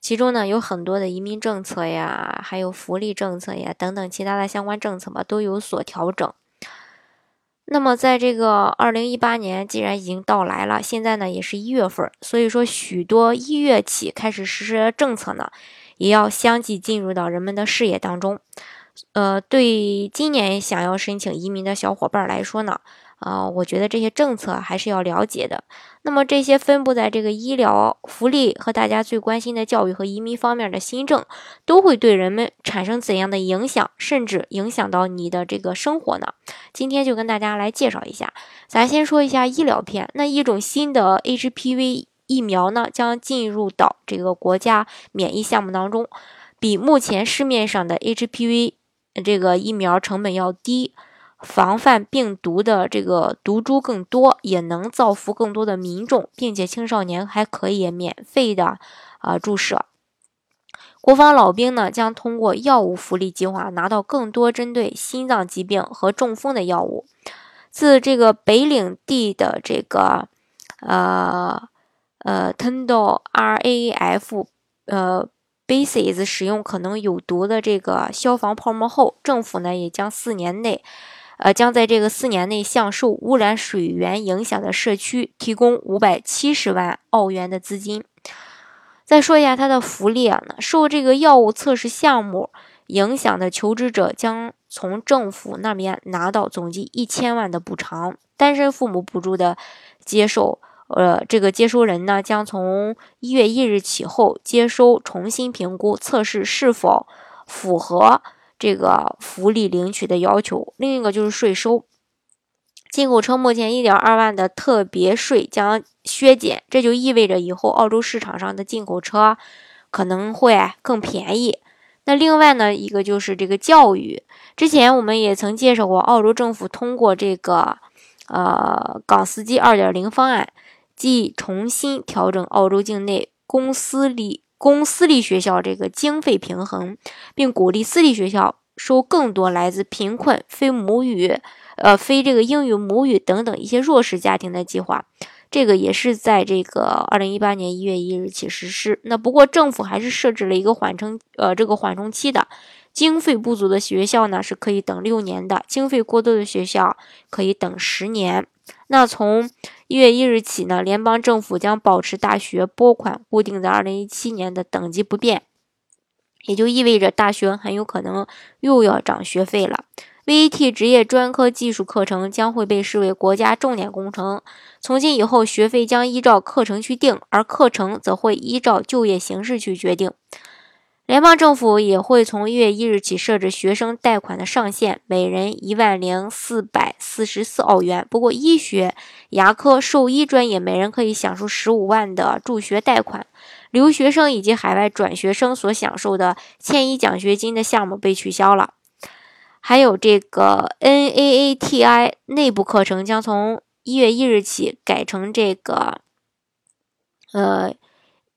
其中呢，有很多的移民政策呀，还有福利政策呀，等等其他的相关政策吧，都有所调整。那么，在这个二零一八年，既然已经到来了，现在呢也是一月份，所以说许多一月起开始实施的政策呢，也要相继进入到人们的视野当中。呃，对今年想要申请移民的小伙伴来说呢。啊，我觉得这些政策还是要了解的。那么这些分布在这个医疗福利和大家最关心的教育和移民方面的新政，都会对人们产生怎样的影响，甚至影响到你的这个生活呢？今天就跟大家来介绍一下。咱先说一下医疗片，那一种新的 HPV 疫苗呢，将进入到这个国家免疫项目当中，比目前市面上的 HPV 这个疫苗成本要低。防范病毒的这个毒株更多，也能造福更多的民众，并且青少年还可以免费的啊注射。国防老兵呢将通过药物福利计划拿到更多针对心脏疾病和中风的药物。自这个北领地的这个呃呃 Tendo RAF 呃 bases 使用可能有毒的这个消防泡沫后，政府呢也将四年内。呃，将在这个四年内向受污染水源影响的社区提供五百七十万澳元的资金。再说一下它的福利啊，受这个药物测试项目影响的求职者将从政府那边拿到总计一千万的补偿。单身父母补助的接受，呃，这个接收人呢，将从一月一日起后接收重新评估测试是否符合。这个福利领取的要求，另一个就是税收。进口车目前一点二万的特别税将削减，这就意味着以后澳洲市场上的进口车可能会更便宜。那另外呢，一个就是这个教育。之前我们也曾介绍过，澳洲政府通过这个呃港司机二点零方案，即重新调整澳洲境内公私立。公私立学校这个经费平衡，并鼓励私立学校收更多来自贫困、非母语、呃非这个英语母语等等一些弱势家庭的计划。这个也是在这个二零一八年一月一日起实施。那不过政府还是设置了一个缓冲呃这个缓冲期的，经费不足的学校呢是可以等六年的，经费过多的学校可以等十年。那从一月一日起呢，联邦政府将保持大学拨款固定在二零一七年的等级不变，也就意味着大学很有可能又要涨学费了。VET 职业专科技术课程将会被视为国家重点工程，从今以后学费将依照课程去定，而课程则会依照就业形势去决定。联邦政府也会从一月一日起设置学生贷款的上限，每人一万零四百四十四澳元。不过，医学、牙科、兽医专业每人可以享受十五万的助学贷款。留学生以及海外转学生所享受的迁移奖学金的项目被取消了。还有这个 NAATI 内部课程将从一月一日起改成这个呃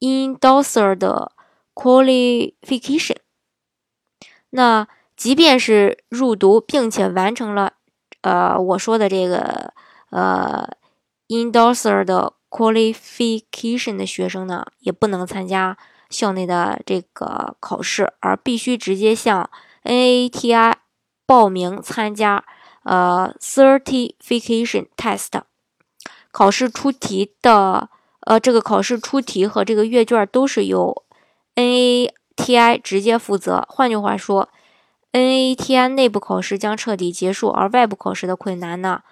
Endorser 的。Qualification，那即便是入读并且完成了，呃，我说的这个呃，Endorser 的 Qualification 的学生呢，也不能参加校内的这个考试，而必须直接向 NATI 报名参加呃 Certification Test。考试出题的，呃，这个考试出题和这个阅卷都是由 NATI 直接负责。换句话说，NATI 内部考试将彻底结束，而外部考试的困难呢？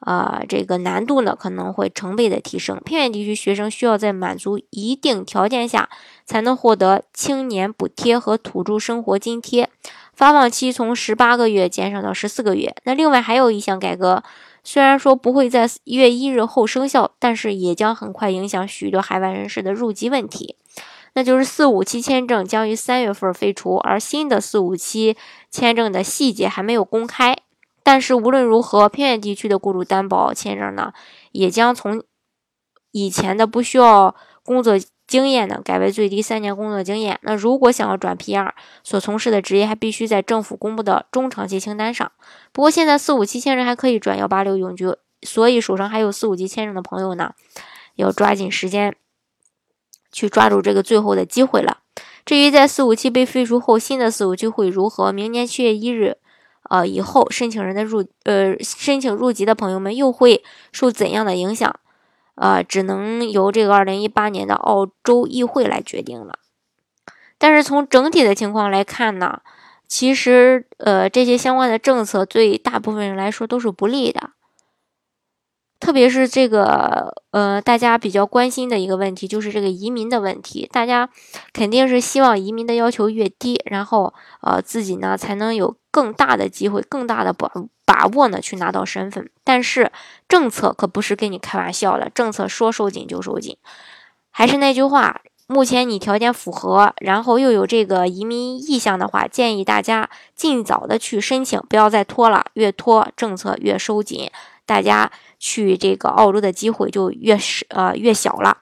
啊，这个难度呢可能会成倍的提升。偏远地区学生需要在满足一定条件下，才能获得青年补贴和土著生活津贴，发放期从十八个月减少到十四个月。那另外还有一项改革，虽然说不会在一月一日后生效，但是也将很快影响许多海外人士的入籍问题。那就是四五七签证将于三月份废除，而新的四五七签证的细节还没有公开。但是无论如何，偏远地区的雇主担保签证呢，也将从以前的不需要工作经验呢，改为最低三年工作经验。那如果想要转 PR，所从事的职业还必须在政府公布的中长期清单上。不过现在四五七签证还可以转幺八六永居，所以手上还有四五七签证的朋友呢，要抓紧时间去抓住这个最后的机会了。至于在四五七被废除后，新的四五七会如何？明年七月一日。呃，以后申请人的入呃申请入籍的朋友们又会受怎样的影响？呃，只能由这个二零一八年的澳洲议会来决定了。但是从整体的情况来看呢，其实呃这些相关的政策对大部分人来说都是不利的。特别是这个呃大家比较关心的一个问题，就是这个移民的问题。大家肯定是希望移民的要求越低，然后呃自己呢才能有。更大的机会，更大的把把握呢，去拿到身份。但是政策可不是跟你开玩笑的，政策说收紧就收紧。还是那句话，目前你条件符合，然后又有这个移民意向的话，建议大家尽早的去申请，不要再拖了。越拖，政策越收紧，大家去这个澳洲的机会就越是呃越小了。